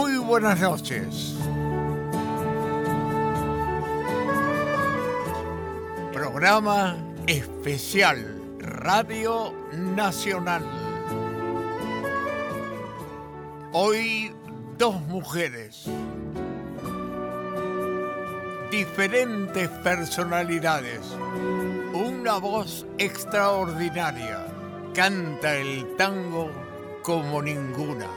Muy buenas noches. Programa especial Radio Nacional. Hoy dos mujeres, diferentes personalidades, una voz extraordinaria, canta el tango como ninguna.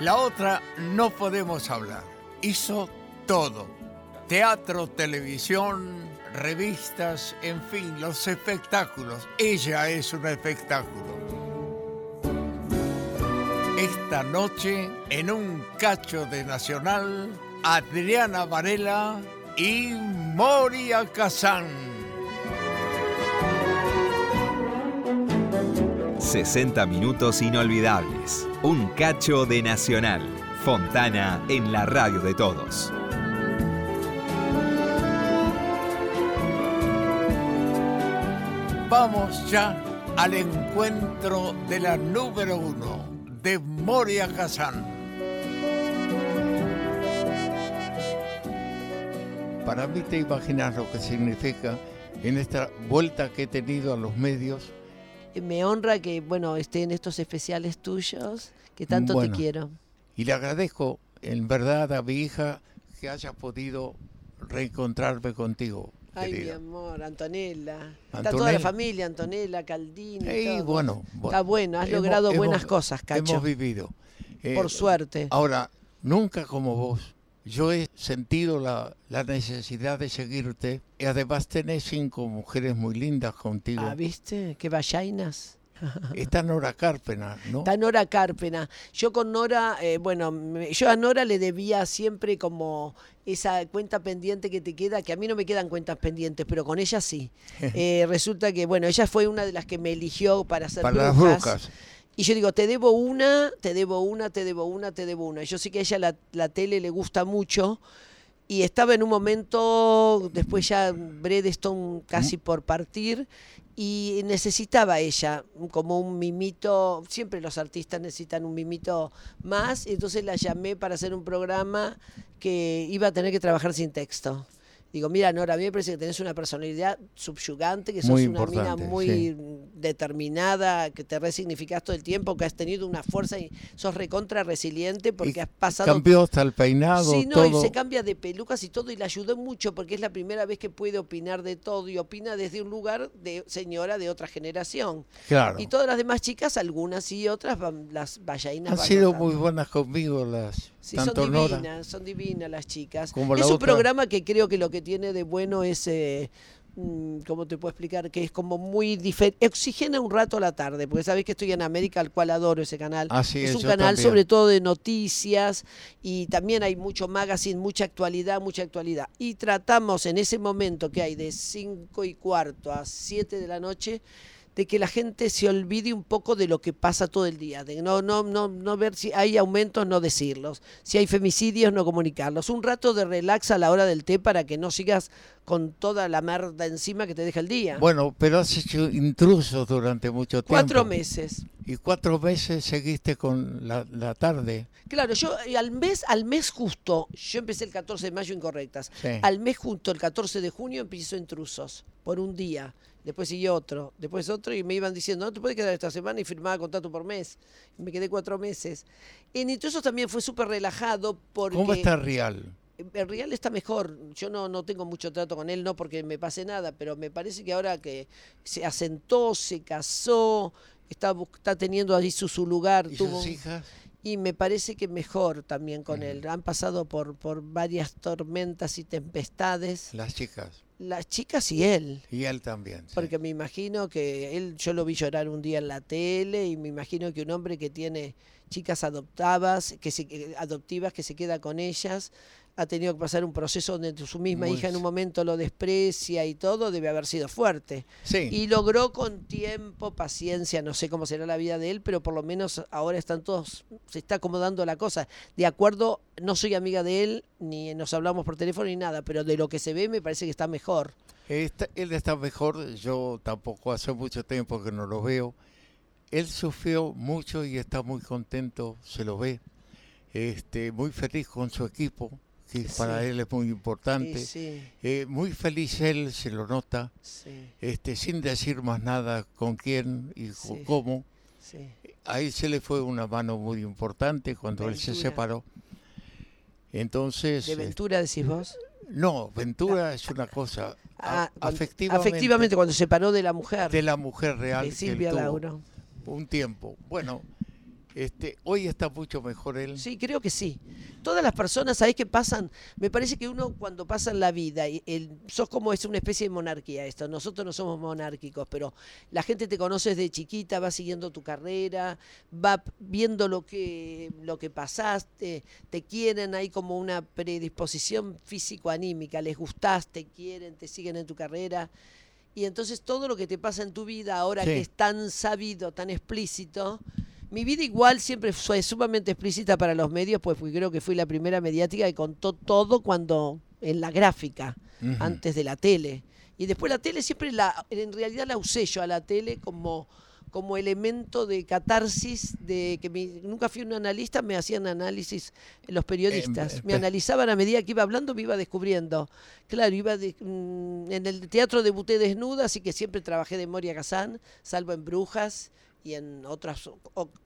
La otra no podemos hablar, hizo todo, teatro, televisión, revistas, en fin, los espectáculos. Ella es un espectáculo. Esta noche, en un cacho de Nacional, Adriana Varela y Moria Kazán. 60 minutos inolvidables. Un cacho de Nacional. Fontana en la radio de todos. Vamos ya al encuentro de la número uno, de Moria Kazan. Para mí te imaginas lo que significa en esta vuelta que he tenido a los medios. Me honra que, bueno, esté en estos especiales tuyos, que tanto te quiero. Y le agradezco en verdad a mi hija que haya podido reencontrarme contigo. Ay, mi amor, Antonella. Está toda la familia, Antonella, Caldini. Bueno, Está bueno, has logrado buenas cosas, Cacho. Hemos vivido. Por eh, suerte. Ahora, nunca como vos. Yo he sentido la, necesidad de seguirte y además tenés cinco mujeres muy lindas contigo. Ah, ¿viste? Qué vallainas. Está Nora Carpena, ¿no? Está Nora Carpena. Yo con Nora, eh, bueno, yo a Nora le debía siempre como esa cuenta pendiente que te queda, que a mí no me quedan cuentas pendientes, pero con ella sí. Eh, resulta que, bueno, ella fue una de las que me eligió para hacer para las brujas. Y yo digo, te debo una, te debo una, te debo una, te debo una. Y yo sé que a ella la, la tele le gusta mucho y estaba en un momento, después ya Bredestone casi por partir, y necesitaba ella como un mimito, siempre los artistas necesitan un mimito más, y entonces la llamé para hacer un programa que iba a tener que trabajar sin texto. Digo, mira, Nora, a mí me parece que tenés una personalidad subyugante, que sos una mina muy determinada, que te resignificás todo el tiempo, que has tenido una fuerza y sos recontra resiliente porque has pasado. Cambió hasta el peinado. Sí, no, y se cambia de pelucas y todo, y le ayudó mucho porque es la primera vez que puede opinar de todo y opina desde un lugar de señora de otra generación. Claro. Y todas las demás chicas, algunas y otras, las vallainas. Han sido muy buenas conmigo las. Sí, son divinas, son divinas las chicas. es un programa que creo que lo que tiene de bueno es, eh, mm, ¿cómo te puedo explicar? Que es como muy diferente. Oxigena un rato la tarde, porque sabes que estoy en América, al cual adoro ese canal. es, un canal sobre todo de noticias y también hay mucho magazine, mucha actualidad, mucha actualidad. Y tratamos en ese momento que hay de 5 y cuarto a 7 de la noche de que la gente se olvide un poco de lo que pasa todo el día, de no, no, no, no ver si hay aumentos, no decirlos, si hay femicidios, no comunicarlos. Un rato de relax a la hora del té para que no sigas con toda la merda encima que te deja el día. Bueno, pero has hecho intrusos durante mucho tiempo. Cuatro meses. Y cuatro meses seguiste con la, tarde. Claro, yo al mes, al mes justo, yo empecé el 14 de mayo incorrectas. Al mes justo, el 14 de junio, empiezo intrusos por un día después siguió otro, después otro y me iban diciendo, no te puedes quedar esta semana y firmaba contrato por mes. Me quedé cuatro meses. En Intrusos también fue súper relajado porque... ¿Cómo está Real? El Real está mejor. Yo no, no tengo mucho trato con él, no porque me pase nada, pero me parece que ahora que se asentó, se casó, está, está teniendo allí su, su lugar. ¿Y tuvo, sus hijas? Y me parece que mejor también con él. Han pasado por, por varias tormentas y tempestades. Las chicas las chicas y él. Y él también. Porque me imagino que él, yo lo vi llorar un día en la tele y me imagino que un hombre que tiene chicas adoptadas, que se, adoptivas, que se queda con ellas, ha tenido que pasar un proceso donde su misma hija en un momento lo desprecia y todo, debe haber sido fuerte. Sí. Y logró con tiempo, paciencia, no sé cómo será la vida de él, pero por lo menos ahora están todos, se está acomodando la cosa. De acuerdo, no soy amiga de él, ni nos hablamos por teléfono ni nada, pero de lo que se ve me parece que está mejor. él está mejor, yo tampoco hace mucho tiempo que no lo veo. él sufrió mucho y está muy contento, se lo ve, este, muy feliz con su equipo, que para él es muy importante. Eh, muy feliz él, se lo nota, este, sin decir más nada con quién y cómo. Ahí se le fue una mano muy importante cuando él se separó. Entonces. ¿De Ventura decís vos? No, Ventura es una cosa. Ah, afectivamente, afectivamente, cuando se separó de la mujer. De la mujer real. De Silvia Lauro. Un tiempo. Bueno, este, hoy está mucho mejor él. Sí, creo que sí. Todas las personas, ¿sabés qué pasan? Me parece que uno cuando pasa en la vida, el, sos como es una especie de monarquía esto. Nosotros no somos monárquicos, pero la gente te conoce desde chiquita, va siguiendo tu carrera, va viendo lo que, lo que pasaste, te quieren, hay como una predisposición físico-anímica, les gustás, te quieren, te siguen en tu carrera. Y entonces todo lo que te pasa en tu vida ahora que es tan sabido, tan explícito, mi vida igual siempre fue sumamente explícita para los medios, pues creo que fui la primera mediática que contó todo cuando en la gráfica, antes de la tele. Y después la tele siempre la, en realidad la usé yo a la tele como, como elemento de catarsis, de que nunca fui un analista, me hacían análisis los periodistas. Em, me analizaban a medida que iba hablando, me iba descubriendo. Claro, iba mm, en el teatro debuté desnuda, así que siempre trabajé de Moria Kazán, salvo en Brujas y en otras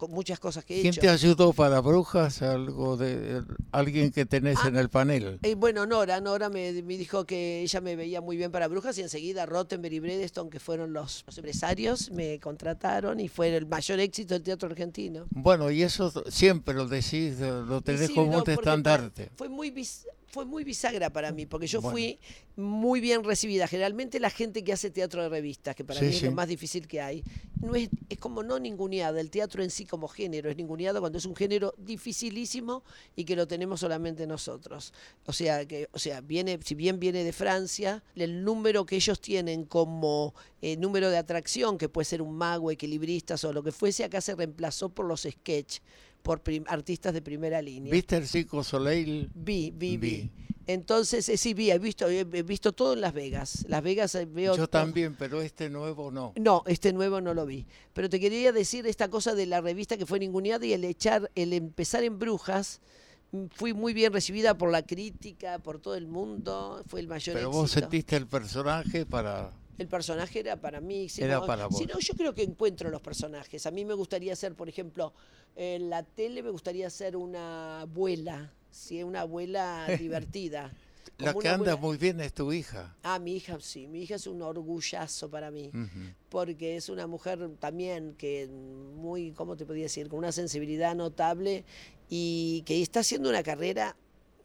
muchas cosas que he ¿Quién te ayudó para brujas? Algo de alguien que tenés ah, en el panel. Eh, bueno, Nora, Nora me, dijo que ella me veía muy bien para brujas y enseguida Rottenberg y Bredeston, que fueron los, empresarios, me contrataron y fue el mayor éxito del teatro argentino. Bueno, y eso siempre lo decís, lo tenés como un estandarte. Fue muy fue muy bisagra para mí, porque yo fui muy bien recibida. Generalmente la gente que hace teatro de revistas, que para mí es lo más difícil que hay, no es, es como no ninguneada. El teatro en sí como género es ninguneado cuando es un género dificilísimo y que lo tenemos solamente nosotros. O sea, que, o sea, viene, si bien viene de Francia, el número que ellos tienen como eh, número de atracción, que puede ser un mago, equilibristas o lo que fuese, acá se reemplazó por los sketch por artistas de primera línea. ¿Viste el Circo Soleil? Vi, vi, vi. Entonces, eh, sí, vi, he visto, he visto todo en Las Vegas. Las Vegas eh, veo. Yo también, pero este nuevo no. No, este nuevo no lo vi. Pero te quería decir esta cosa de la revista que fue ninguneada y el echar, el empezar en Brujas mm, fui muy bien recibida por la crítica, por todo el mundo, fue el mayor Pero vos sentiste el personaje para el personaje era para mí. Si era para vos. Si no, yo creo que encuentro los personajes. A mí me gustaría ser, por ejemplo, en la tele me gustaría ser una abuela, ¿sí? una abuela divertida. La que anda muy bien es tu hija. Ah, mi hija, sí. Mi hija es un orgullazo para mí. Porque es una mujer también que muy, ¿cómo te podía decir? Con una sensibilidad notable y que está haciendo una carrera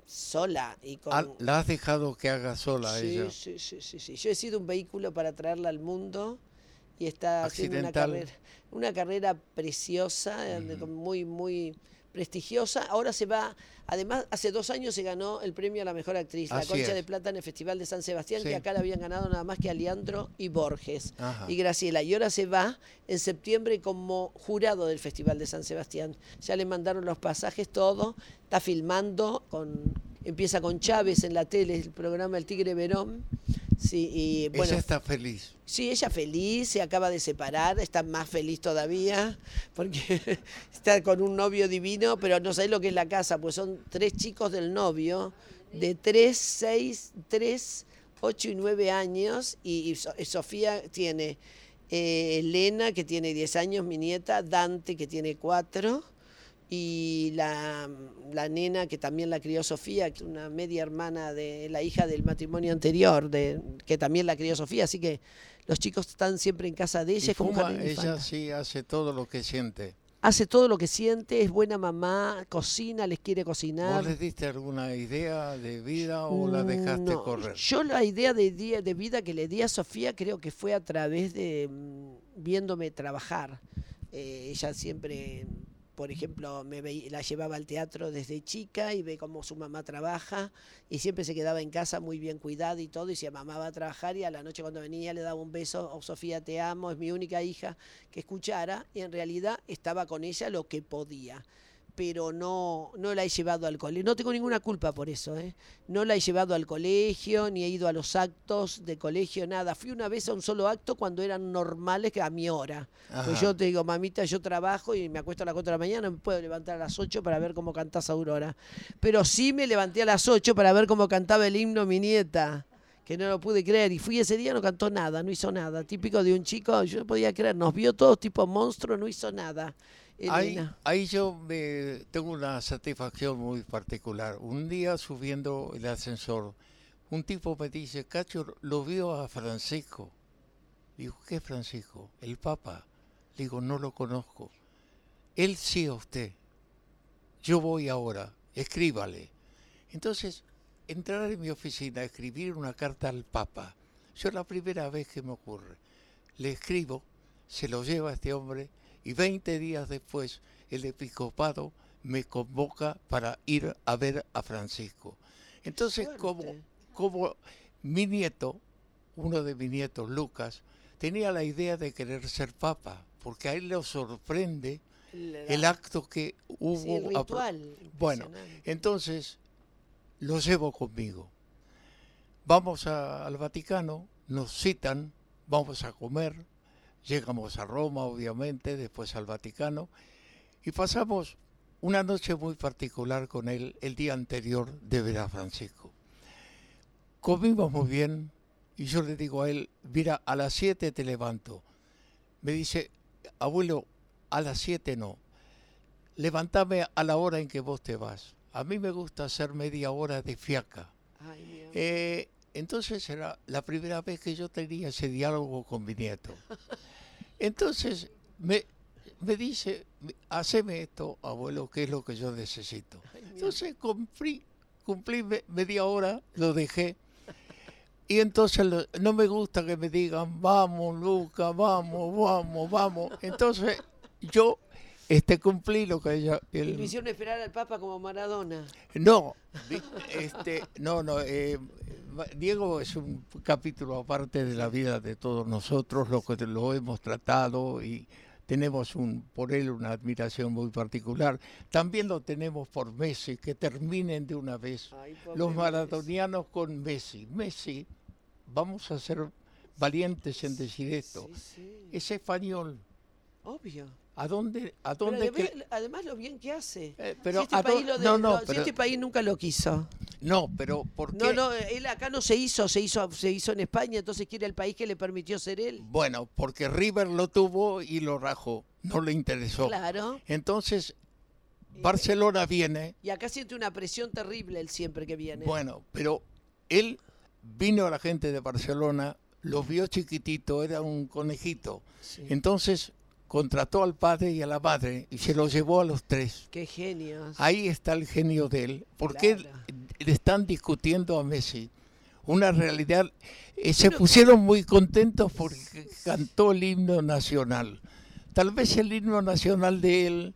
sola. Y con... ¿La has dejado que haga sola sí, ella? Sí, sí, sí, sí. Yo he sido un vehículo para traerla al mundo y está haciendo una carrera, una carrera preciosa, muy, muy prestigiosa. Ahora se va, además, hace dos años se ganó el premio a la mejor actriz, la Concha de Plata en el Festival de San Sebastián, que acá la habían ganado nada más que Aliandro y Borges y Graciela. Y ahora se va en septiembre como jurado del Festival de San Sebastián. Ya le mandaron los pasajes, todo, está filmando con empieza con Chávez en la tele, el programa El Tigre Verón. Sí, y, bueno, ella está feliz. Sí, ella feliz, se acaba de separar, está más feliz todavía, porque está con un novio divino, pero no sabés lo que es la casa, pues son tres chicos del novio, de tres, seis, tres, ocho y nueve años, y, Sofía tiene eh, Elena, que tiene diez años, mi nieta, Dante, que tiene cuatro, y la, nena que también la crió Sofía, una media hermana de la hija del matrimonio anterior, de, que también la crió Sofía, así que los chicos están siempre en casa de ella. como ella sí hace todo lo que siente. Hace todo lo que siente, es buena mamá, cocina, les quiere cocinar. ¿Vos les diste alguna idea de vida o la dejaste correr? Yo la idea de, de vida que le di a Sofía creo que fue a través de mm, viéndome trabajar. Eh, ella siempre por ejemplo, me la llevaba al teatro desde chica y ve cómo su mamá trabaja y siempre se quedaba en casa muy bien cuidada y todo y se mamá va a trabajar y a la noche cuando venía le daba un beso, oh, Sofía te amo, es mi única hija que escuchara y en realidad estaba con ella lo que podía. Pero no, no la he llevado al colegio. No tengo ninguna culpa por eso, ¿eh? No la he llevado al colegio, ni he ido a los actos de colegio, nada. Fui una vez a un solo acto cuando eran normales, que a mi hora. Pues yo te digo, mamita, yo trabajo y me acuesto a las 4 de la mañana, me puedo levantar a las 8 para ver cómo cantás Aurora. Pero sí me levanté a las 8 para ver cómo cantaba el himno mi nieta que no lo pude creer. Y fui ese día, no cantó nada, no hizo nada. Típico de un chico, yo no podía creer, nos vio todos tipo monstruo, no hizo nada. Ahí, ahí yo me, tengo una satisfacción muy particular. Un día subiendo el ascensor, un tipo me dice, Cacho, lo vio a Francisco. Digo, ¿qué Francisco? El Papa. Digo, no lo conozco. Él sí a usted. Yo voy ahora, escríbale. Entonces, entrar en mi oficina, escribir una carta al Papa. Yo la primera vez que me ocurre. Le escribo, se lo lleva este hombre y 20 días después el episcopado me convoca para ir a ver a Francisco. Entonces, como, mi nieto, uno de mis nietos, Lucas, tenía la idea de querer ser papa, porque a él le sorprende el acto que hubo. Sí, el ritual. Bueno, entonces lo llevo conmigo. Vamos a- al Vaticano, nos citan, vamos a comer, llegamos a Roma, obviamente, después al Vaticano, y pasamos una noche muy particular con él el día anterior de ver a Francisco. Comimos muy bien y yo le digo a él, mira, a las 7 te levanto. Me dice, abuelo, a las 7 no, levantame a la hora en que vos te vas. A mí me gusta hacer media hora de fiaca. Ay. Eh, entonces era la primera vez que yo tenía ese diálogo con mi nieto. Entonces me, me dice, haceme esto, abuelo, que es lo que yo necesito. Entonces cumplí, cumplí me- media hora, lo dejé. Y entonces lo- no me gusta que me digan, vamos, Luca, vamos, vamos, vamos. Entonces yo este, cumplí lo que ella... Y el- lo hicieron esperar al Papa como Maradona. no, este, no, no. eh, Diego es un capítulo aparte de la vida de todos nosotros, lo que lo hemos tratado y tenemos un, por él una admiración muy particular. También lo tenemos por Messi, que terminen de una vez Ay, los Messi. maradonianos con Messi. Messi, vamos a ser valientes en decir esto. Sí, sí, Es español. obvio. ¿A dónde, a dónde además, lo bien que hace. Eh, Si este, país lo de- no, no, lo- si pero- este país nunca lo quiso. no, pero ¿por qué? No, no, él acá no se hizo, se hizo, se hizo en España, entonces quiere el país que le permitió ser él. Bueno, porque River lo tuvo y lo rajó, no le interesó. Claro. Entonces, Barcelona viene, Y acá siente una presión terrible él siempre que viene. bueno, pero él vino a la gente de Barcelona, los vio chiquitito, era un conejito. Sí. Entonces, contrató al padre y a la madre y se los llevó a los tres. Qué genios. Ahí está el genio de él, porque él- Claro. le están discutiendo a Messi una realidad. eh, se pusieron muy contentos porque cantó el himno nacional. Tal vez el himno nacional de él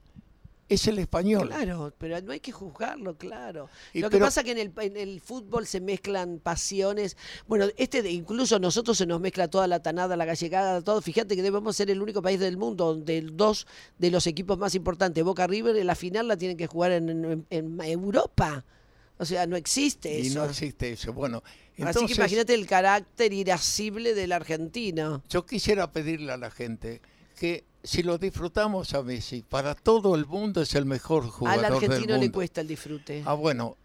es el español. Claro, pero no hay que juzgarlo, claro. Y Lo que pero- pasa que en el, en el fútbol se mezclan pasiones. Bueno, este de- incluso nosotros se nos mezcla toda la tanada, la gallegada, todo. Fíjate que debemos ser el único país del mundo donde dos de los equipos más importantes, Boca River, en la final la tienen que jugar en, en- en Europa. O sea, no existe Y eso. no existe eso. Bueno, Así entonces que imagínate el carácter irascible del argentino. yo quisiera pedirle a la gente que si lo disfrutamos a Messi, para todo el mundo es el mejor Al jugador del argentino le mundo. cuesta el disfrute. Ah, bueno,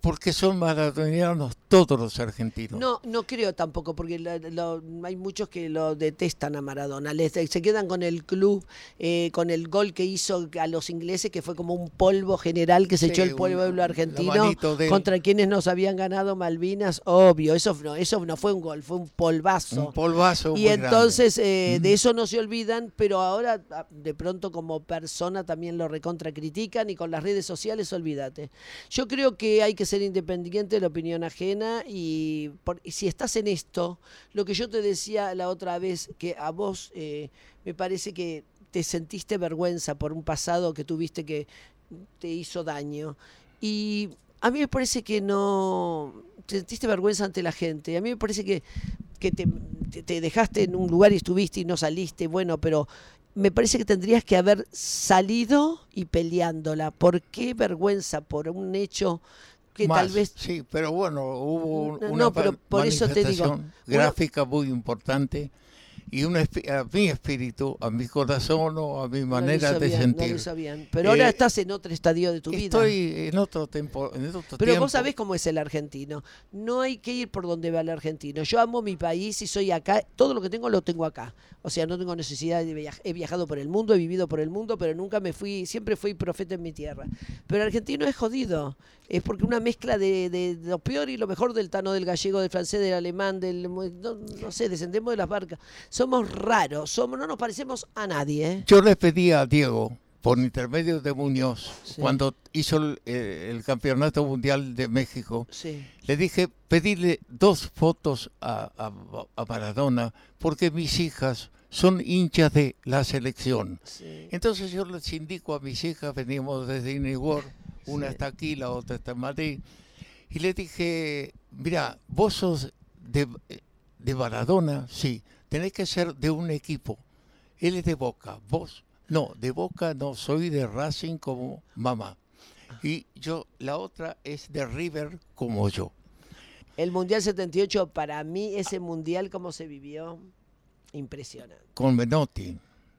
porque son maradonianos todos los argentinos. No, no creo tampoco, porque lo- lo- hay muchos que lo detestan a Maradona. Les- se quedan con el club, eh, con el gol que hizo a los ingleses, que fue como un polvo general que se Sí, echó el un- pueblo la argentino contra quienes nos habían ganado Malvinas. Obvio, eso no, eso no fue un gol, fue un polvazo. Un polvazo. Y muy entonces eh, Mm. de eso no se olvidan, pero ahora ah, de pronto como persona también lo recontra critican y con las redes sociales olvídate. Yo creo que hay que ser independiente de la opinión ajena y, si estás en esto, lo que yo te decía la otra vez, que a vos eh, me parece que te sentiste vergüenza por un pasado que tuviste que te hizo daño. Y a mí me parece que no te sentiste vergüenza ante la gente. A mí me parece que, que te- te dejaste en un lugar y estuviste y no saliste, bueno, pero me parece que tendrías que haber salido y peleándola. ¿Por qué vergüenza? Por un hecho que tal vez... Sí, pero bueno, hubo No, una no, pero pa- por eso te digo, manifestación gráfica muy importante y un a mi espíritu, a mi corazón o a mi no manera de no sentir. hizo bien. Pero ahora Eh, estás en otro estadio de tu vida. Estoy en otro, tempo, en otro Pero tiempo. vos sabés cómo es el argentino. No hay que ir por donde va el argentino. Yo amo mi país y soy acá. Todo lo que tengo lo tengo acá. O sea, no tengo necesidad de viajar. He viajado por el mundo, he vivido por el mundo, pero nunca me fui, siempre fui profeta en mi tierra. Pero el argentino es jodido. Es porque una mezcla de, de lo peor y lo mejor del tano, del gallego, del francés, del alemán, del... No, no sé, descendemos de las barcas. Somos raros, somos, no nos parecemos a nadie. ¿eh? Yo le pedí a Diego, por intermedio de Muñoz, Sí. cuando hizo el, eh, el Campeonato Mundial de México, Sí. le dije pedirle dos fotos a, a- a Maradona porque mis hijas son hinchas de la selección. sí. Entonces yo les indico a mis hijas, venimos desde Inigor, una está aquí, la otra está en Madrid, y le dije, mira, vos sos de, de Maradona, sí, tenés que ser de un equipo. Él es de Boca, vos no, de Boca no, soy de Racing como mamá. Y yo, la otra es de River como yo. El Mundial 78, para mí, ese Mundial, ¿cómo se vivió? Impresionante. Con Menotti.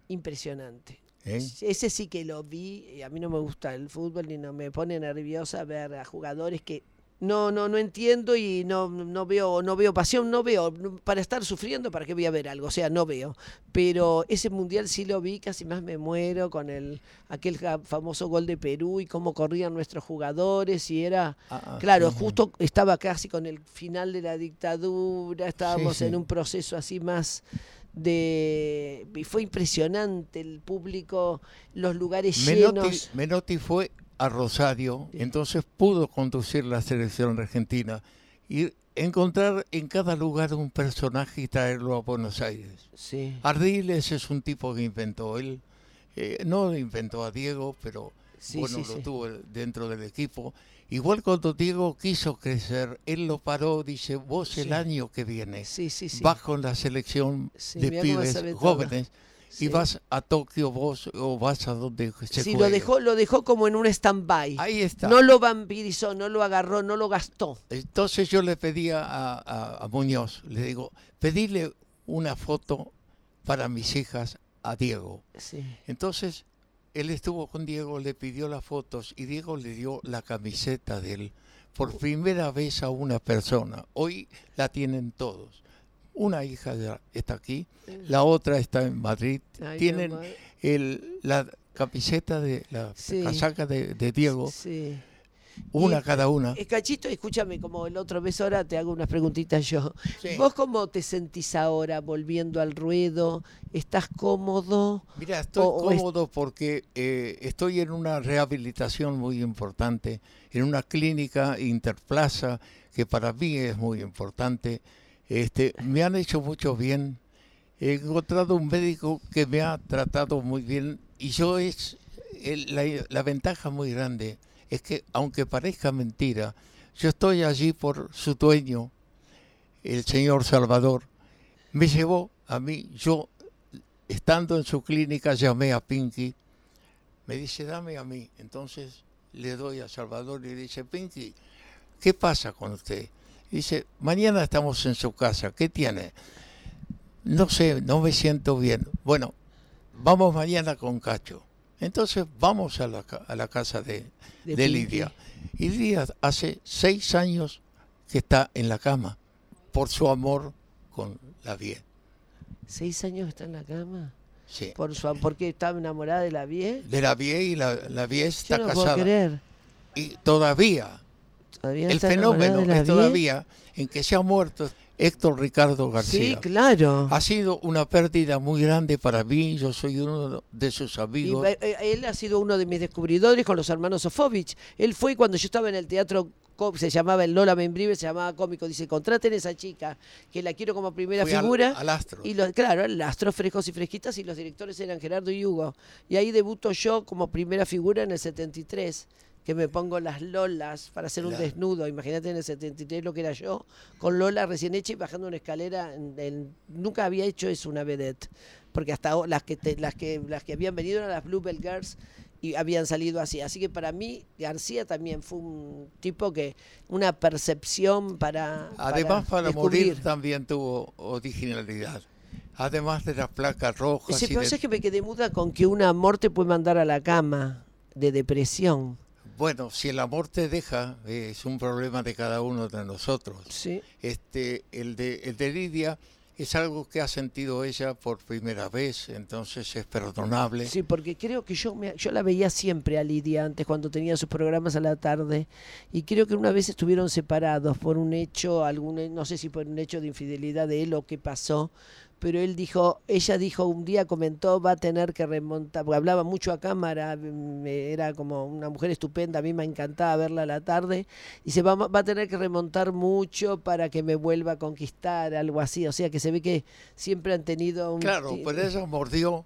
Impresionante. ¿eh? Ese sí que lo vi, y a mí no me gusta el fútbol ni no me pone nerviosa ver a jugadores que no no no entiendo y no no veo no veo pasión, no veo para estar sufriendo, para qué voy a ver algo, o sea, no veo. Pero ese mundial sí lo vi, casi más me muero con el aquel famoso gol de Perú y cómo corrían nuestros jugadores y era Ah, ah, Claro, justo estaba casi con el final de la dictadura, estábamos sí. en un proceso así más de... y fue impresionante el público, los lugares Menotti, llenos. Menotti fue a Rosario, entonces pudo conducir la selección argentina y encontrar en cada lugar un personaje y traerlo a Buenos Aires. Sí, Ardiles es un tipo que inventó él, eh, no inventó a Diego, pero sí, bueno, sí, lo tuvo dentro del equipo. Igual cuando Diego quiso crecer, él lo paró, dice, vos el año que viene vas con la selección de pibes todo. Sí. y vas a Tokio vos o vas a donde se Sí, lo dejó, lo dejó como en un stand-by. Ahí está. No lo vampirizó, no lo agarró, no lo gastó. Entonces yo le pedía a, a- a Muñoz, le digo, pedile una foto para mis hijas a Diego. Sí. Entonces él estuvo con Diego, le pidió las fotos y Diego le dio la camiseta de él por primera vez a una persona. Hoy la tienen todos. Una hija ya está aquí, la otra está en Madrid. Ay, Tienen el, la camiseta de la Sí. casaca de, de Diego, Sí. una Y- cada una. Cachito, escúchame, como el otro vez ahora te hago unas preguntitas yo. Sí. ¿Vos cómo te sentís ahora volviendo al ruedo? ¿Estás cómodo? Mira, estoy o- o es- cómodo porque eh, estoy en una rehabilitación muy importante, en una clínica Interplaza, que para mí es muy importante. Este, me han hecho mucho bien. He encontrado un médico que me ha tratado muy bien y yo es la, la ventaja muy grande es que aunque parezca mentira, yo estoy allí por su dueño, el señor Salvador. Me llevó a mí, yo estando en su clínica llamé a Pinky, me dice, dame a mí. Entonces le doy a Salvador y le dice, Pinky, ¿qué pasa con usted? Dice, mañana estamos en su casa, ¿qué tiene? No sé, no me siento bien. Bueno, vamos mañana con Cacho. Entonces vamos a la, a la casa de, De de. Lidia. Y Lidia hace seis años que está en la cama por su amor con la vie. ¿Seis años está en la cama? Sí. ¿Por su, ¿Porque estaba enamorada de la vie? De la vie y la, la vie Yo está no puedo casada. creer. Y todavía, ¿Todavía el fenómeno es todavía en que se ha muerto Héctor Ricardo Sí, García. claro. Ha sido una pérdida muy grande para mí, yo soy uno de sus amigos. eh, eh, él ha sido uno de mis descubridores con los hermanos Sofovich. Él fue cuando yo estaba en el teatro, se llamaba el Lola Membrive, se llamaba cómico. Dice, contraten a esa chica, que la quiero como primera Fui al- figura. al astro. Y los, claro, el astro frescos y fresquitas y los directores eran Gerardo y Hugo. Y ahí debuto yo como primera figura en el 73. Que me pongo las lolas para hacer un desnudo. Imagínate en el 73 lo que era yo, con Lola recién hecha y bajando una escalera. en- en- nunca había hecho eso una vedette, porque hasta las que, te- las que, las que habían venido eran las Bluebell Girls y habían salido así. Así que para mí García también fue un tipo que, una percepción para... Además, para, morir también tuvo originalidad. Además de las placas rojas. Sí, y de- es que me quedé muda con que un amor te puede mandar a la cama de depresión. Bueno, si el amor te deja, eh, es un problema de cada uno de nosotros. Sí. Este, el de, el de Lidia es algo que ha sentido ella por primera vez, entonces es perdonable. Sí, porque creo que yo me, yo la veía siempre a Lidia antes cuando tenía sus programas a la tarde y creo que una vez estuvieron separados por un hecho, algún no sé si por un hecho de infidelidad de él o qué pasó, pero él dijo, ella dijo un día comentó va a tener que remontar, porque hablaba mucho a cámara, mm, era como una mujer estupenda, a mí me encantaba verla a la tarde, y se va, va a tener que remontar mucho para que me vuelva a conquistar, algo así, o sea que se ve que siempre han tenido un Claro, pero ella mordió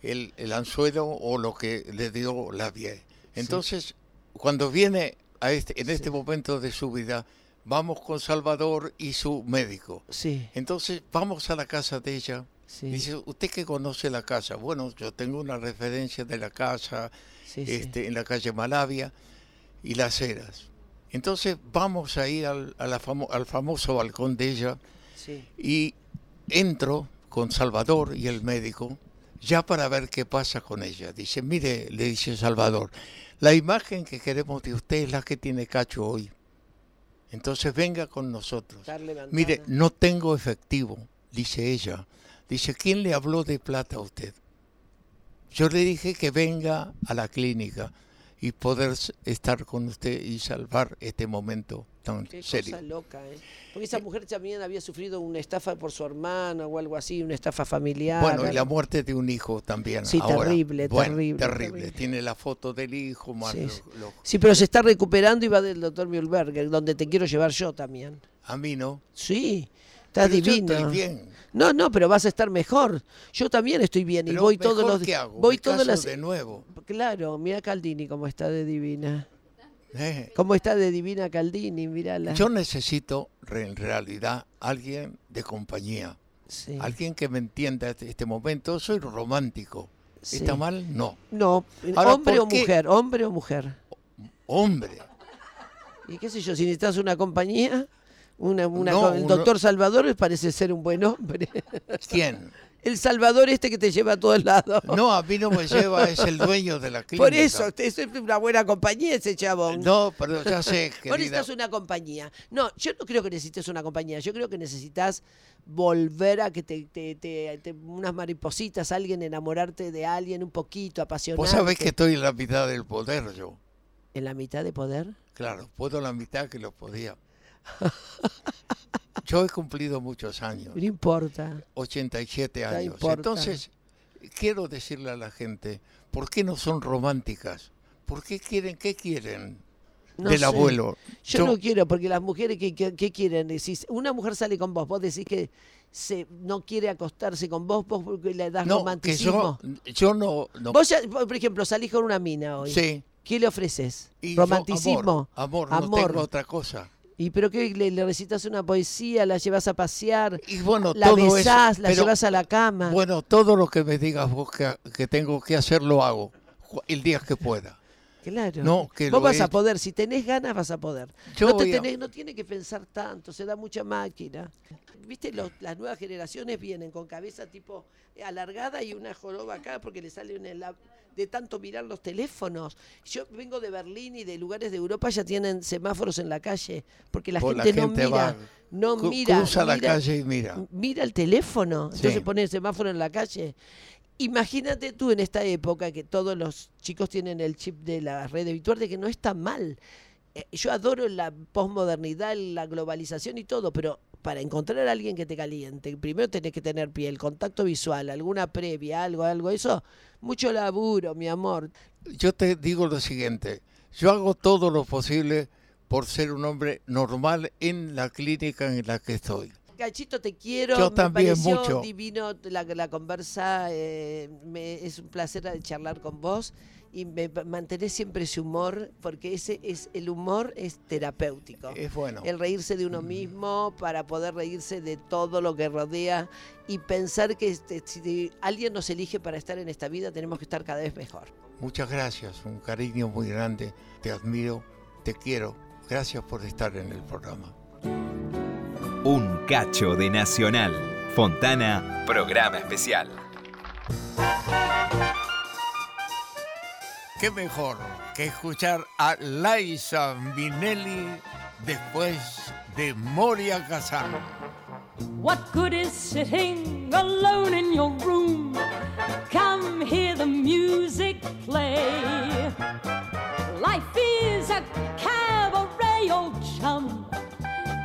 el, el anzuelo o lo que le dio la piel. Entonces, cuando viene a este, en este momento de su vida, vamos con Salvador y su médico. Sí, Entonces, vamos a la casa de ella. sí. Dice, ¿usted que conoce la casa? Bueno, yo tengo una referencia de la casa Sí, sí. este, en la calle Malavia y Las Heras. Entonces, vamos a ir al, a la famo- al famoso balcón de ella y entro con Salvador y el médico ya para ver qué pasa con ella. Dice, mire, le dice Salvador, la imagen que queremos de usted es la que tiene Cacho hoy. Entonces venga con nosotros. Mire, no tengo efectivo, dice ella. Dice, ¿quién le habló de plata a usted? Yo le dije que venga a la clínica y poder estar con usted y salvar este momento tan Qué serio. cosa loca, ¿eh? Porque esa mujer también había sufrido una estafa por su hermano o algo así, una estafa familiar. Bueno, y la muerte de un hijo también. Sí, ahora. terrible, Bueno, terrible, terrible. terrible. Tiene la foto del hijo, más Sí, lo- lo- Sí, pero se está recuperando y va del doctor Mühlberger, donde te quiero llevar yo también. a mí no. Sí, estás Pero yo divino. estoy bien. No, no, pero vas a estar mejor. Yo también estoy bien y voy todos los ¿qué hago? voy todas las de nuevo. Claro, mira Caldini cómo está de divina. Eh, Cómo está de divina Caldini, mírala. Yo necesito en realidad alguien de compañía. Sí, Alguien que me entienda este, este momento. Soy romántico. sí. ¿Está mal? No. No, Ahora, hombre ¿por o qué? mujer, hombre o mujer. Hombre. Y qué sé yo, si necesitas una compañía, una, una No, co- el uno- doctor Salvador parece ser un buen hombre. ¿Quién? El Salvador este que te lleva a todos lados. No, a mí no me lleva, es el dueño de la clínica. Por eso, es una buena compañía ese chabón. No, pero ya sé, Vos querida. necesitas una compañía. No, yo no creo que necesites una compañía. Yo creo que necesitas volver a que te, te- te- te- unas maripositas, alguien, enamorarte de alguien un poquito, apasionarte. Vos sabés que estoy en la mitad del poder yo. En la mitad de poder. Claro, puedo la mitad que lo podía. Yo he cumplido muchos años, No importa. 87 No años. importa. Entonces, quiero decirle a la gente, ¿por qué no son románticas? ¿Por qué quieren, qué quieren No del sé. abuelo? Yo, no quiero, porque las mujeres, ¿qué, qué, qué quieren? Si una mujer sale con vos, vos decís que se, no quiere acostarse con vos, vos porque le das no, que romanticismo. yo, yo no, no Vos, ya, por ejemplo, salís con una mina hoy. sí. ¿Qué le ofreces? y yo, ¿Romanticismo? amor, amor, no tengo otra cosa. ¿Y pero qué? Le, le recitas una poesía? ¿La llevas a pasear? Y bueno, ¿La besás? eso, ¿La llevas a la cama? Bueno, todo lo que me digas vos que, que tengo que hacer lo hago el día que pueda. Claro. no, que Vos vas a poder, si tenés ganas vas a poder. Yo no, te a- tenés- no tiene que pensar tanto, se da mucha máquina. Viste, Los- las nuevas generaciones vienen con cabeza tipo alargada y una joroba acá porque le sale una la- de tanto mirar los teléfonos. Yo vengo de Berlín y de lugares de Europa ya tienen semáforos en la calle porque la, gente, la gente no mira, va, no mira, cruza la mira- calle y mira. mira el teléfono, Sí. entonces pone el semáforo en la calle. Imagínate tú en esta época que todos los chicos tienen el chip de la red de que no está mal. Eh, Yo adoro la posmodernidad, la globalización y todo, pero para encontrar a alguien que te caliente, primero tenés que tener piel, contacto visual, alguna previa, algo, algo, eso, mucho laburo, mi amor. Yo te digo lo siguiente, yo hago todo lo posible por ser un hombre normal en la clínica en la que estoy. Cachito, te quiero. Yo me también pareció mucho. divino la, la conversa. eh, me- es un placer charlar con vos. y me, mantener siempre ese humor, porque ese es el humor es terapéutico. Es bueno. El reírse de uno mismo para poder reírse de todo lo que rodea y pensar que este, si alguien nos elige para estar en esta vida, tenemos que estar cada vez mejor. Muchas gracias, un cariño muy grande, te admiro, te quiero. Gracias por estar en el programa. Un cacho de Nacional. Fontana, programa especial. qué mejor que escuchar a Liza Minnelli después de Moria Kazan. What good is sitting alone in your room? Come hear the music play. Life is a cabaret, old chum.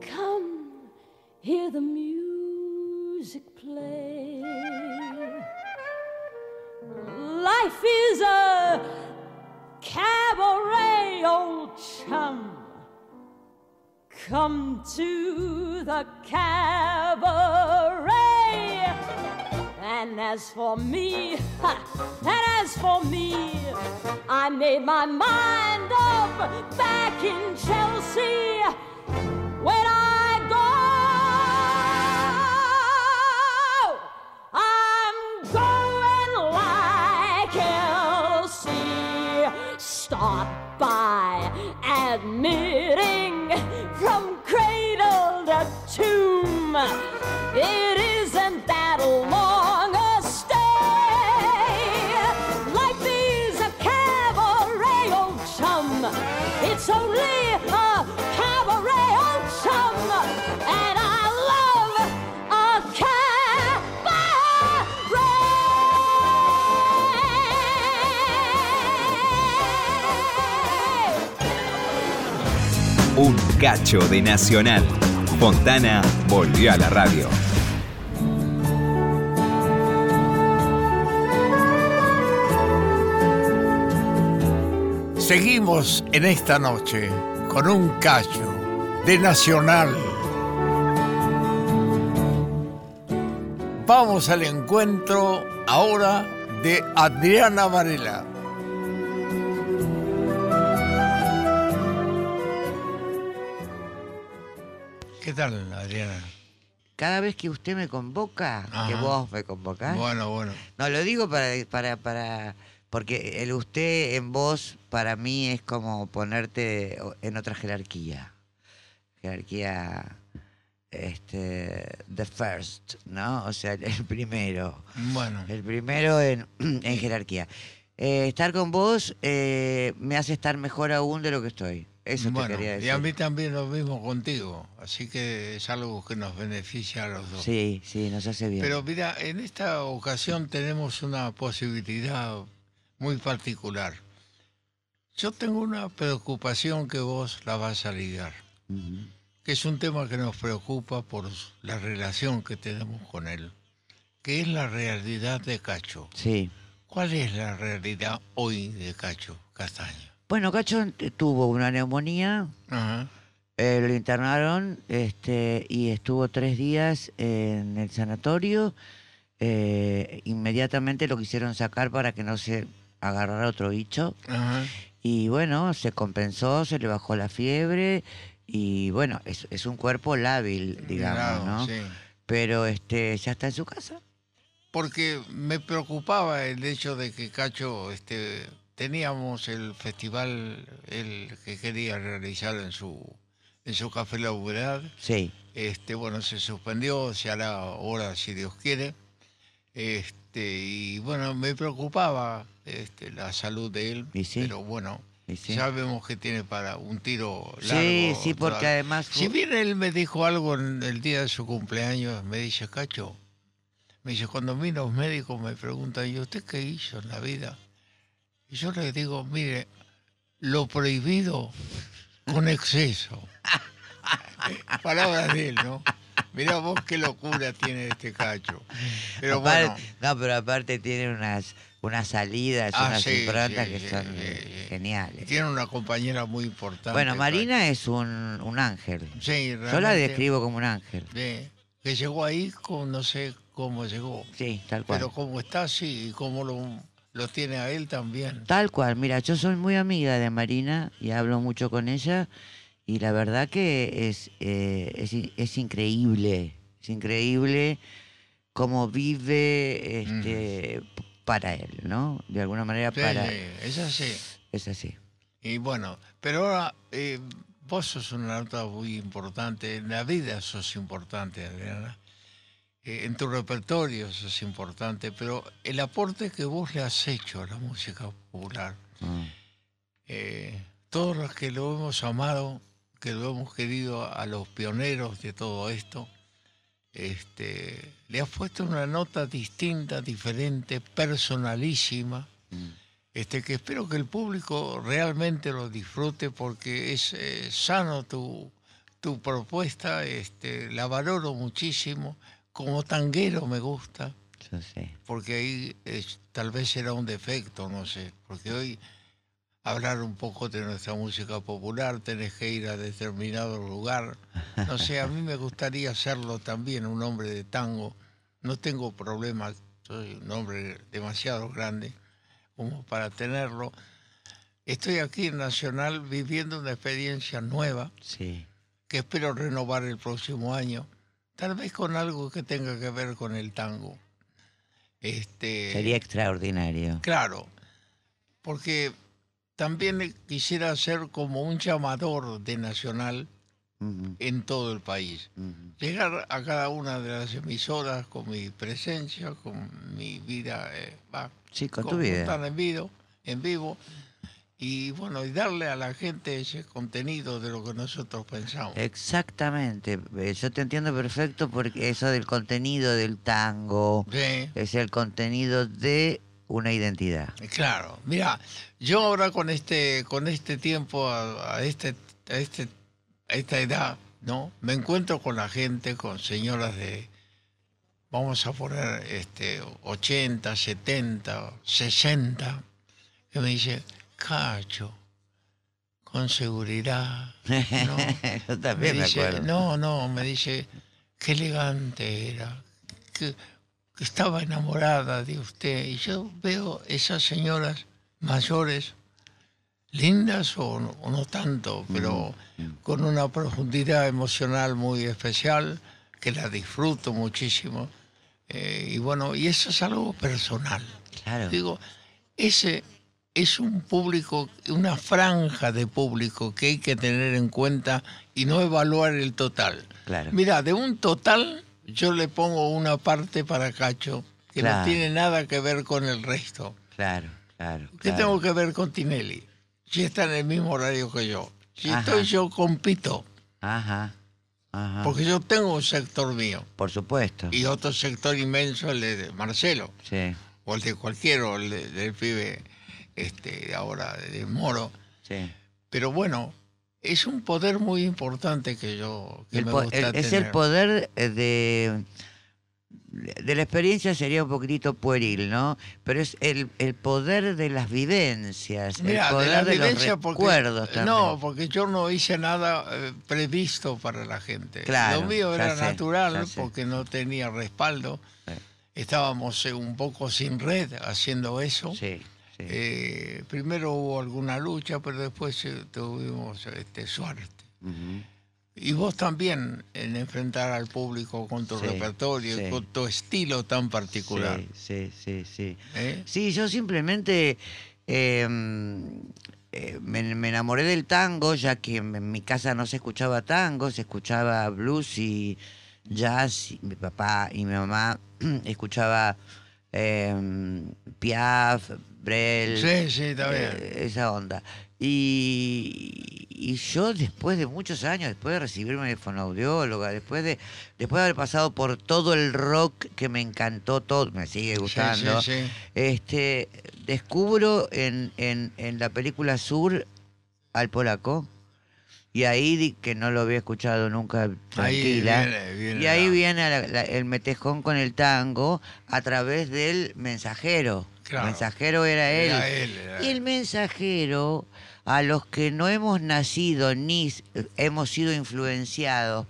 Come, hear the music play. Life is a cabaret, old chum. Come to the cabaret. And as for me, ha, and as for me, I made my mind up back in Chelsea stop by and. Cacho de Nacional. Fontana volvió a la radio. Seguimos en esta noche con un cacho de Nacional. Vamos al encuentro ahora de Adriana Varela. ¿Qué tal, Adriana? Cada vez que usted me convoca, que vos me convocás. Bueno, bueno. No, lo digo para, para, para, porque el usted en vos para mí es como ponerte en otra jerarquía. Jerarquía, este, the first, ¿no? O sea, el primero. Bueno, El primero en, en jerarquía. Eh, estar con vos eh, me hace estar mejor aún de lo que estoy. Eso bueno, te quería decir. y a mí también lo mismo contigo, así que es algo que nos beneficia a los dos. Sí, sí, nos hace bien. Pero mira, en esta ocasión tenemos una posibilidad muy particular. Yo tengo una preocupación que vos la vas a ligar, que es un tema que nos preocupa por la relación que tenemos con él, que es la realidad de Cacho. Sí. ¿Cuál es la realidad hoy de Cacho Castaña? Bueno, Cacho tuvo una neumonía, Ajá. eh, lo internaron este, y estuvo tres días en el sanatorio. eh, inmediatamente lo quisieron sacar para que no se agarrara otro bicho. Ajá. Y bueno, se compensó, se le bajó la fiebre y bueno, es, es un cuerpo lábil, digamos, ¿no? sí. Pero este ya está en su casa. Porque me preocupaba el hecho de que Cacho, este, teníamos el festival el que quería realizar en su en su café La Humedad. Sí, Este, bueno, se suspendió, se hará ahora si Dios quiere. Este, y bueno, me preocupaba este, la salud de él, sí. pero bueno, sí. ya vemos que tiene para un tiro largo. Sí, sí, porque además Si bien él me dijo algo en el día de su cumpleaños, me dice, Cacho, me dice, cuando a mí los médicos me preguntan, ¿y usted qué hizo en la vida? Y yo le digo, mire, lo prohibido con exceso. Palabras de él, ¿no? Mirá vos qué locura tiene este Cacho. Pero Aparte- bueno, No, pero aparte tiene unas, unas salidas, Ah, unas sí, improntas sí, que sí, son sí, sí. geniales. tiene una compañera muy importante. Bueno, Cacho. Marina es un, un ángel. Sí, Yo la describo como un ángel. sí, que llegó ahí con no sé cómo llegó. Sí, tal cual. Pero como está así y como lo, lo tiene a él también. Tal cual, mira, yo soy muy amiga de Marina y hablo mucho con ella y la verdad que es, eh, es, es increíble, es increíble cómo vive este, p- para él, ¿no? De alguna manera Sí, para... sí, es así. Es así. Y bueno, pero ahora eh, vos sos una nota muy importante, en la vida sos importante, Adriana. Eh, en tu repertorio sos importante, pero el aporte que vos le has hecho a la música popular, Mm. eh, todos los que lo hemos amado, que lo hemos querido a los pioneros de todo esto, este, le has puesto una nota distinta, diferente, personalísima, Mm. este, que espero que el público realmente lo disfrute porque es eh, sano tu, tu propuesta, este, la valoro muchísimo, como tanguero me gusta Yo sé. porque ahí es- tal vez era un defecto, no sé, porque hoy hablar un poco de nuestra música popular, tenés que ir a determinado lugar, no sé, a mí me gustaría hacerlo también, un hombre de tango, no tengo problema, soy un hombre demasiado grande como para tenerlo. Estoy aquí en Nacional viviendo una experiencia nueva Sí. que espero renovar el próximo año, tal vez con algo que tenga que ver con el tango. Este, Sería extraordinario. Claro, porque también quisiera ser como un llamador de Nacional en todo el país. Llegar a cada una de las emisoras con mi presencia, con mi vida, eh, Sí, con tu vida. están en vivo, en vivo, y bueno, y darle a la gente ese contenido de lo que nosotros pensamos. Exactamente. Eh, Yo te entiendo perfecto porque eso del contenido del tango Sí. es el contenido de una identidad. Claro, mira, yo ahora con este, con este tiempo, a, a este, a este, a esta edad, ¿no? Me encuentro con la gente, con señoras de, vamos a poner, este, 80, 70, 60, que me dice, Cacho, con seguridad, ¿no? Yo también me, dice, acuerdo. No, no, me dice, qué elegante era, que, que estaba enamorada de usted. Y yo veo esas señoras mayores, lindas o no, o no tanto, pero con una profundidad emocional muy especial, que la disfruto muchísimo. Eh, y bueno, y eso es algo personal. Claro. Digo, ese es un público, una franja de público que hay que tener en cuenta y no evaluar el total. Claro. Mira, de un total yo le pongo una parte para Cacho que Claro. no tiene nada que ver con el resto. Claro, claro. ¿Qué claro. tengo que ver con Tinelli? Si está en el mismo horario que yo. Si Ajá. estoy yo compito, Ajá. Ajá. porque yo tengo un sector mío Por supuesto. y otro sector inmenso, el de Marcelo. Sí. o el de cualquiera, o el de- del pibe este, ahora de Moro. Sí. Pero bueno, es un poder muy importante que yo que El me gusta el- es el poder eh, de, de la experiencia sería un poquitito pueril, ¿no? Pero es el, el poder de las vivencias, Mira, el poder de de, los porque- recuerdos también. No, porque yo no hice nada eh, previsto para la gente. Claro, Lo mío era sé, natural sé. porque no tenía respaldo. Sí. Estábamos eh, un poco sin red haciendo eso. Sí, sí. Eh, primero hubo alguna lucha, pero después eh, tuvimos este, suerte. Y vos también en enfrentar al público con tu Sí, repertorio, sí. con tu estilo tan particular. Sí, sí, sí, sí. ¿eh? Sí, yo simplemente eh, me, me enamoré del tango, ya que en mi casa no se escuchaba tango, se escuchaba blues y jazz. y mi papá y mi mamá escuchaba eh, Piaf, Brel, Sí, sí, está bien. eh, esa onda. Y, y yo después de muchos años, después de recibirme de fonoaudióloga, después de, después de haber pasado por todo el rock que me encantó, todo, me sigue gustando, Sí, sí, sí. este descubro en, en, en la película Sur al polaco. Y ahí que no lo había escuchado nunca tranquila. viene- viene y ahí la- viene la- la- el metejón con el tango a través del mensajero. Claro. El mensajero era él. Era él, era Y el mensajero, a los que no hemos nacido ni hemos sido influenciados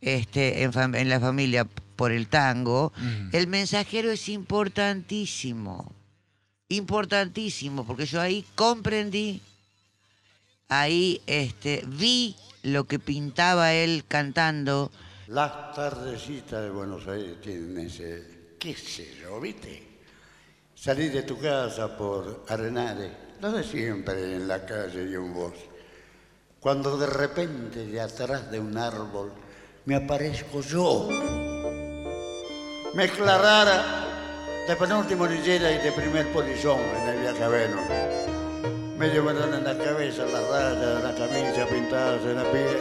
este, en la familia por el tango, Mm. el mensajero es importantísimo. Importantísimo, porque yo ahí comprendí, ahí este, vi lo que pintaba él cantando. Las tardecitas de Buenos Aires tienen ese, qué sé yo, ¿viste? Salir de tu casa por Arenales, lo de siempre en la calle y un voz. Cuando de repente de atrás de un árbol me aparezco yo. Mezcla rara de penúltimo lillera y de primer polizón en el viaje a Venus. En la cabeza, las rayas, la camisa pintadas en la piel.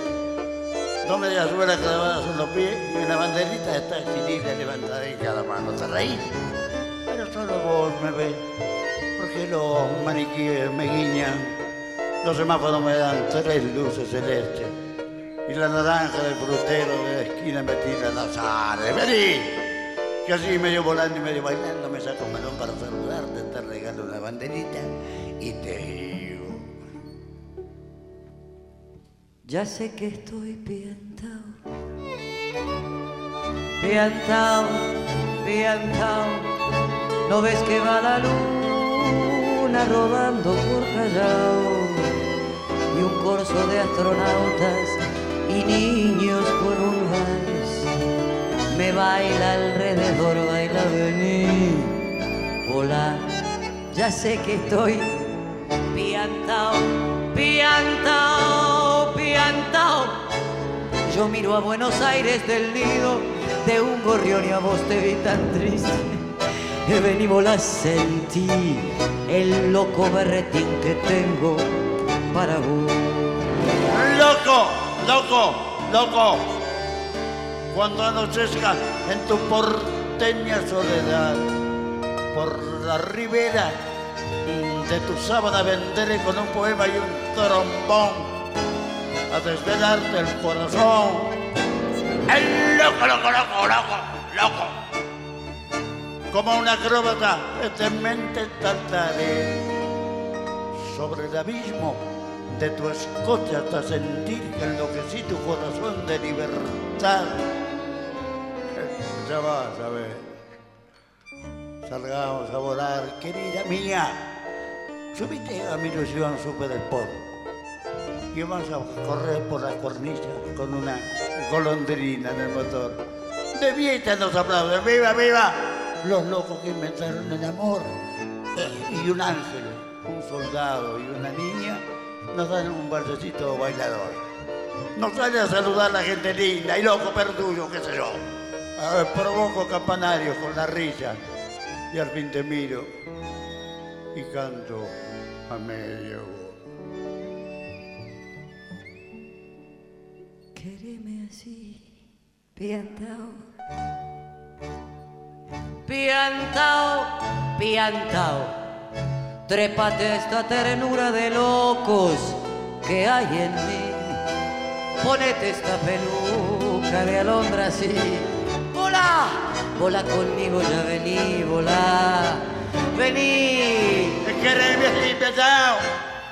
Dos medias suelas clavadas en los pies y una banderita está extinida levantada en cada mano. ¿Te reís? Solo vos me ves, porque los maniquíes me guiñan. Los semáforos me dan tres luces celestes. Y la naranja del frutero de la esquina me tira las ares. ¡Vení! Que así medio volando y medio bailando me saco un melón para saludarte, te regalo una banderita y te digo... Ya sé que estoy piantao, piantao, piantao. ¿No ves que va la luna rodando por Callao? Y un corso de astronautas y niños con un. Me baila alrededor, baila vení, hola. Ya sé que estoy piantao, piantao, piantao. Yo miro a Buenos Aires del nido de un gorrión y a vos te vi tan triste. Vení la sentí el loco berretín que tengo para vos. ¡Loco! ¡Loco! ¡Loco! Cuando anochezca en tu porteña soledad, por la ribera de tu sábana vendré con un poema y un trombón a desvelarte el corazón. ¡El loco, loco, loco, loco, loco! Como un acróbata de mente saltaré sobre el abismo de tu escote hasta sentir que enloquecí tu corazón de libertad. Ya vas a ver. Salgamos a volar, querida mía. Subite a mi ilusión super sport. Y vamos a correr por las cornillas con una golondrina en el motor. De fiesta nos aplauden, ¡viva, viva! Los locos que inventaron el amor. Y un ángel, un soldado y una niña nos dan un balsecito bailador. Nos sale a saludar la gente linda y loco perduyo, qué sé yo. Ver, provoco campanarios con la risa y al fin te miro y canto a medio. Quéreme así, piantao. Piantao, piantao. Trépate esta ternura de locos que hay en mí. Ponete esta peluca de alondra así. Volá, volá conmigo, ya vení, volá. Vení. Te querés así pesado,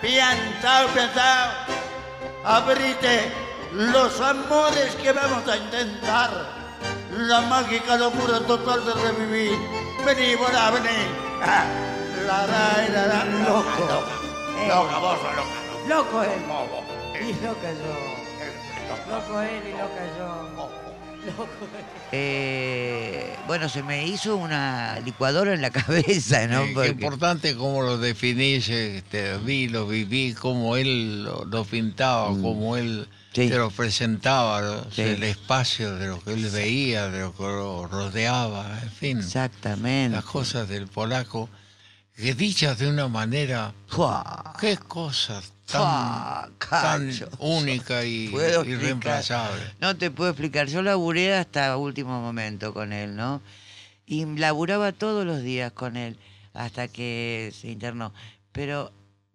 piantao, pesado. Abrite los amores que vamos a intentar. La mágica locura total de revivir. Vení, volá, vení. Ah, La, la, la. Loco. Eh. Loca, vos sos loca. Loco él. Bobo. Y loca yo. Loco él y loca yo. Loco él. Eh, bueno, se me hizo una licuadora en la cabeza, ¿no? Eh, Porque- importante cómo lo definís, este, vi, lo viví, cómo él lo, lo pintaba, cómo él Mm. Sí. te lo presentaba, el espacio de lo que él veía, de lo que lo rodeaba, en fin, Exactamente. las cosas del polaco, que dichas de una manera, Fua. qué cosas tan, tan única y irreemplazable. No te puedo explicar. Yo laburé hasta último momento con él, ¿no? Y laburaba todos los días con él hasta que se internó. Pero,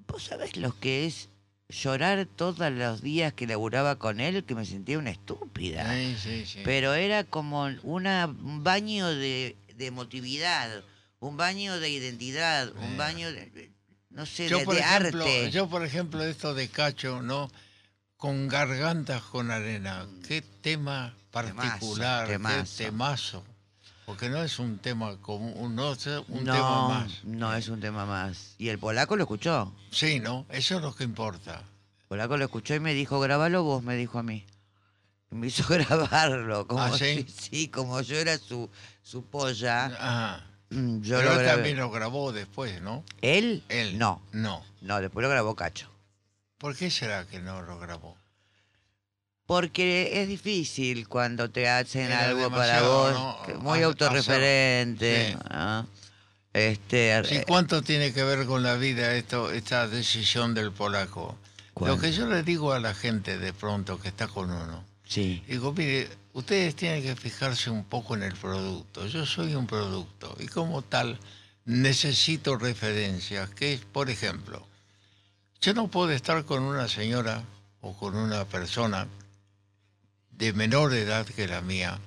¿vos sabés lo que es llorar todos los días que laburaba con él? Que me sentía una estúpida. Sí, sí, sí. Pero era como una, un baño de, de emotividad, un baño de identidad, un baño de, no sé, yo, de, por de ejemplo, arte. yo, por ejemplo, esto de Cacho, ¿no? Con gargantas con arena. Qué tema particular, temazo. qué temazo. Porque no es un tema común, no es un no, tema más. no es un tema más. Y el polaco lo escuchó. Sí, ¿no? Eso es lo que importa. El polaco lo escuchó y me dijo, grabalo vos, me dijo a mí. Y me hizo grabarlo. Como ¿Ah, sí? si- sí, como yo era su, su polla. Ajá. mm, Yo Pero lo él también lo grabó después, ¿no? ¿Él? Él. No, No. no, después lo grabó Cacho. ¿Por qué será que no lo grabó? Porque es difícil cuando te hacen Era algo para vos, muy autorreferente. hacer- sí. ¿no? Este, eh, ¿Cuánto tiene que ver con la vida esto, esta decisión del polaco? Lo que yo le digo a la gente de pronto que está con uno, sí, digo, mire, ustedes tienen que fijarse un poco en el producto. Yo soy un producto y como tal necesito referencias, que es, por ejemplo, yo no puedo estar con una señora o con una persona de menor edad que la mía,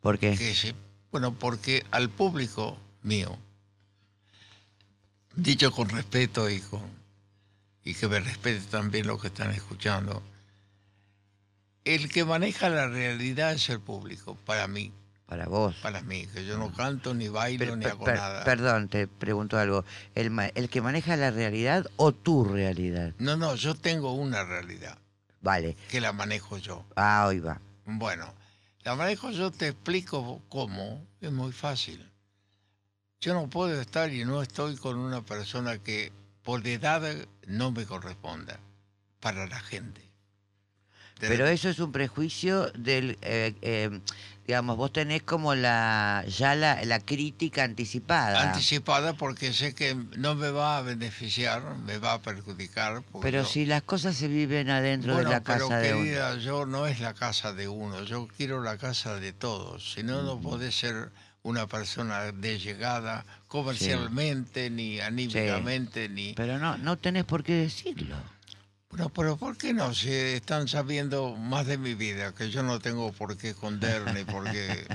¿por qué? que se- bueno, porque al público mío, dicho con respeto y con y que me respete también lo que están escuchando, el que maneja la realidad es el público, para mí, Para vos. para mí, que yo no canto ni bailo Per- ni hago per- nada. Perdón, te pregunto algo. ¿El, ¿El que maneja la realidad o tu realidad? No, no, yo tengo una realidad Vale. que la manejo yo. Ah, hoy va. Bueno, la manejo yo, te explico cómo, es muy fácil. Yo no puedo estar y no estoy con una persona que por edad no me corresponda para la gente. De Pero eso es un prejuicio del, eh, eh, digamos, vos tenés como la ya la, la crítica anticipada. anticipada porque sé que no me va a beneficiar, me va a perjudicar. porque pero yo- si las cosas se viven adentro bueno, de la pero casa de uno. querida, yo no es la casa de uno, yo quiero la casa de todos. Si no, no podés ser una persona de llegada comercialmente, ni anímicamente, ni... Pero no, no tenés por qué decirlo. Bueno, pero ¿por qué no? Si están sabiendo más de mi vida, que yo no tengo por qué esconder, ni por qué...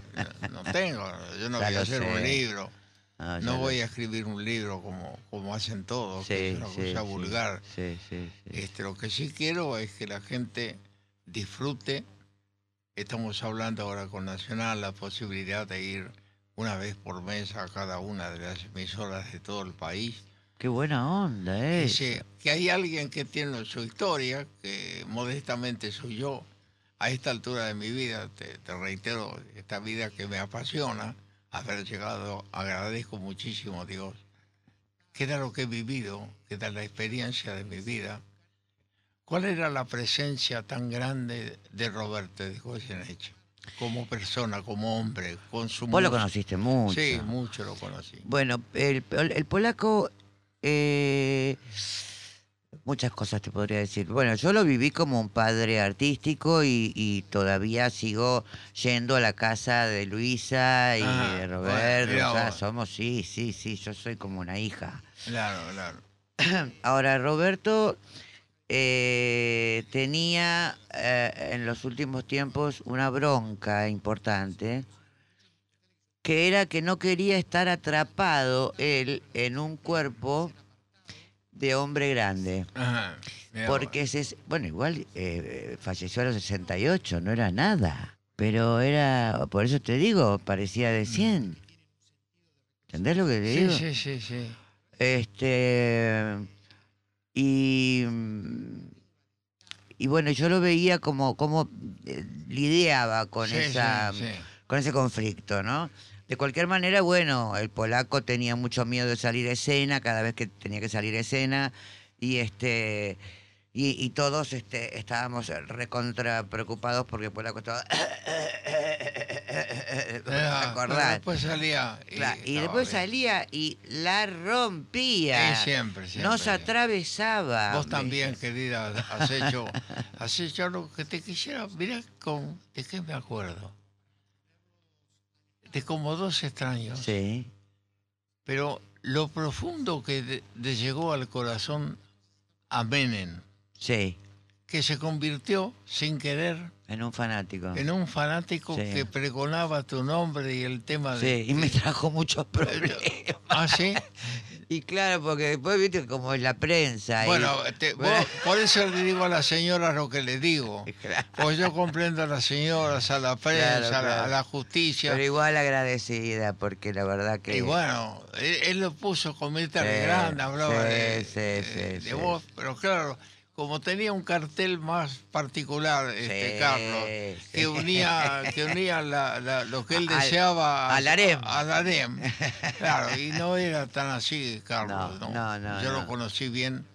No, no tengo, yo no voy a hacer sé. un libro. Ah, No voy a escribir un libro como, como hacen todos, Sí, que es una sí, cosa sí. vulgar. Este, lo que sí quiero es que la gente disfrute. Estamos hablando ahora con Nacional la posibilidad de ir una vez por mes a cada una de las emisoras de todo el país. Qué buena onda, ¿eh? Dice que hay alguien que tiene su historia, que modestamente soy yo. A esta altura de mi vida, te, te reitero, esta vida que me apasiona, haber llegado, agradezco muchísimo a Dios. Queda lo que he vivido, queda la experiencia de mi vida. ¿Cuál era la presencia tan grande de Roberto de Goyeneche? Como persona, como hombre, con su Vos lo conociste mucho. Sí, mucho lo conocí. Bueno, el, el polaco, eh, muchas cosas te podría decir. Bueno, yo lo viví como un padre artístico y, y todavía sigo yendo a la casa de Luisa y Ah, de Roberto. o sea, somos, sí, sí, sí, yo soy como una hija. Claro, claro. Ahora, Roberto eh, tenía eh, en los últimos tiempos una bronca importante, que era que no quería estar atrapado él en un cuerpo de hombre grande. Ajá, Porque, se, bueno, igual eh, falleció a los 68, no era nada. Pero era, por eso te digo, parecía de 100. ¿Entendés lo que te digo? Sí, sí, sí, sí. Este. Y. mm, Y bueno, yo lo veía como, como eh, lidiaba con, Sí, esa, sí. con ese conflicto, ¿no? De cualquier manera, bueno, el polaco tenía mucho miedo de salir a escena cada vez que tenía que salir a escena y este y, y todos este, estábamos recontra preocupados porque el polaco estaba Ah, ¿te pero acordás? Después salía. Claro, y después bien. salía y la rompía. Sí, siempre, siempre. Nos atravesaba. Vos también, querida, has hecho, has hecho lo que te quisiera. Mirá, con, ¿de qué me acuerdo? De como dos extraños. Sí. Pero lo profundo que de- le llegó al corazón a Menem, Sí, que se convirtió sin querer en un fanático. en un fanático Sí. que pregonaba tu nombre y el tema de. Sí, y me trajo muchos problemas. Ah, sí. Y claro, porque después viste como es la prensa. y- Bueno, te- vos- por eso le digo a las señoras lo que le digo. Claro. Pues yo comprendo a las señoras, a la prensa, Claro, a, la, claro. a la justicia. Pero igual agradecida, porque la verdad que. Y bueno, él, él lo puso con Mirta Sí, Legrand, hablaba sí, de, sí, de- sí, de vos, pero claro, como tenía un cartel más particular, este Sí, Carlos, sí. que unía, que unía la- la- lo que él Al- deseaba al harem. al harem. Claro, y no era tan así, Carlos. No, No, no, no, Yo no. lo conocí bien.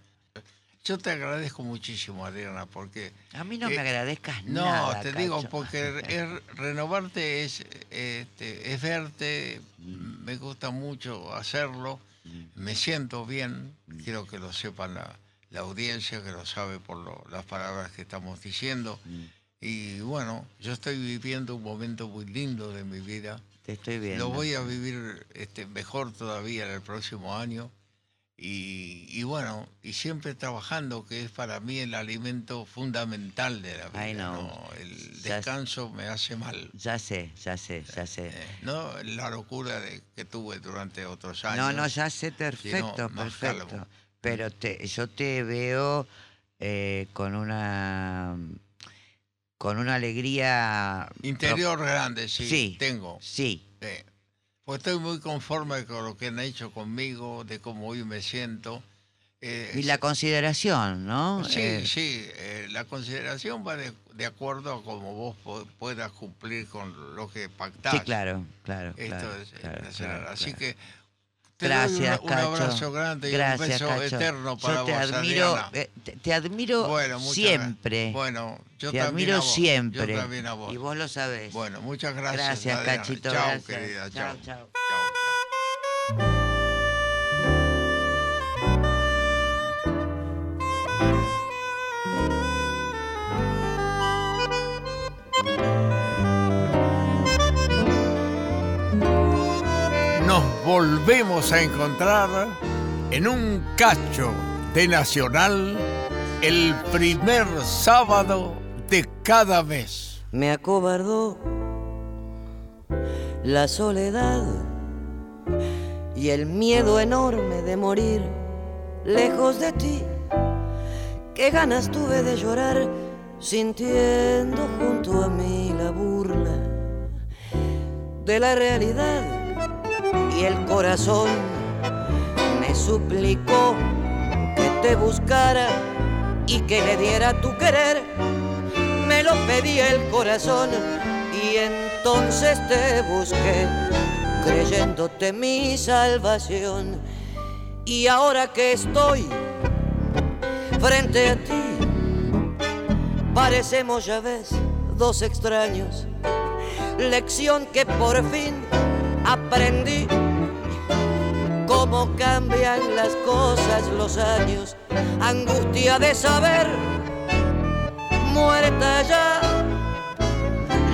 Yo te agradezco muchísimo, Adriana, porque A mí no Eh, me agradezcas no, nada. te digo, porque es- renovarte es, este, es verte, Mm. me gusta mucho hacerlo, me siento bien, quiero que lo sepan la, la audiencia, que lo sabe por lo- las palabras que estamos diciendo. Mm. Y bueno, yo estoy viviendo un momento muy lindo de mi vida. Te estoy viendo. Lo voy a vivir este, mejor todavía en el próximo año. Y, y bueno, y siempre trabajando, que es para mí el alimento fundamental de la vida. Ay, no. ¿no? El Ya- descanso me hace mal. Ya sé, ya sé, ya sé. eh, no la locura de, que tuve durante otros años. No, no, ya sé, perfecto, perfecto. calmo. Pero te, yo te veo eh, con una con una alegría Interior grande, sí, Sí. tengo. Sí, sí. Pues estoy muy conforme con lo que han hecho conmigo, de cómo hoy me siento. Eh, y la consideración, ¿no? Sí, Eh, sí, eh, la consideración va de, de acuerdo a cómo vos po- puedas cumplir con lo que pactás. sí, claro, claro, Esto claro, es, claro, claro, Así que te Gracias, doy un, abrazo grande y un beso Cacho. eterno para Yo te vos, admiro, eh, te, te admiro Bueno, siempre. gra- Bueno, yo te también a admiro vos, siempre. Yo también a vos. Y vos lo sabés. Bueno, muchas gracias. gracias, Adriana. Cachito. Chao, gracias. querida. Chao. Chao, volvemos a encontrar en un cacho de Nacional el primer sábado de cada mes. Me acobardó la soledad y el miedo enorme de morir lejos de ti. Qué ganas tuve de llorar sintiendo junto a mí la burla de la realidad y el corazón me suplicó que te buscara y que le diera tu querer me lo pedía el corazón y entonces te busqué, creyéndote mi salvación. Y ahora que estoy frente a ti, parecemos ya ves dos extraños. Lección que por fin aprendí. Cómo cambian las cosas los años, angustia de saber muerta ya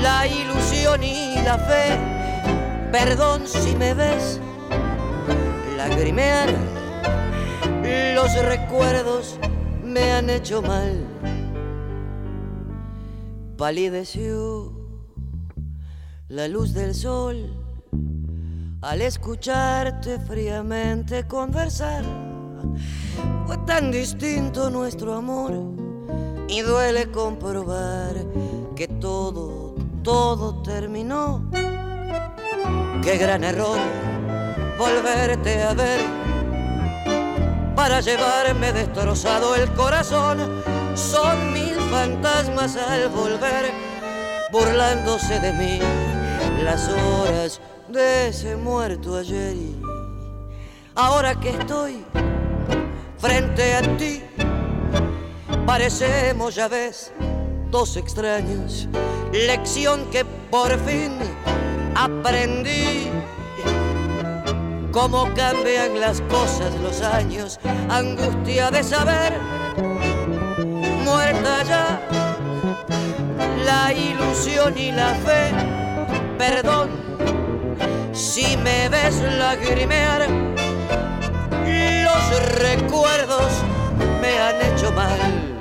la ilusión y la fe. Perdón si me ves lagrimear Los recuerdos me han hecho mal. Palideció la luz del sol al escucharte fríamente conversar. Fue tan distinto nuestro amor y duele comprobar que todo, todo terminó. Qué gran error volverte a ver para llevarme destrozado el corazón. Son mil fantasmas al volver, burlándose de mí las horas de ese muerto ayer. Y ahora que estoy frente a ti, parecemos, ya ves, dos extraños. Lección que por fin aprendí. Cómo cambian las cosas los años, angustia de saber, muerta ya la ilusión y la fe, perdón si me ves lagrimear, los recuerdos me han hecho mal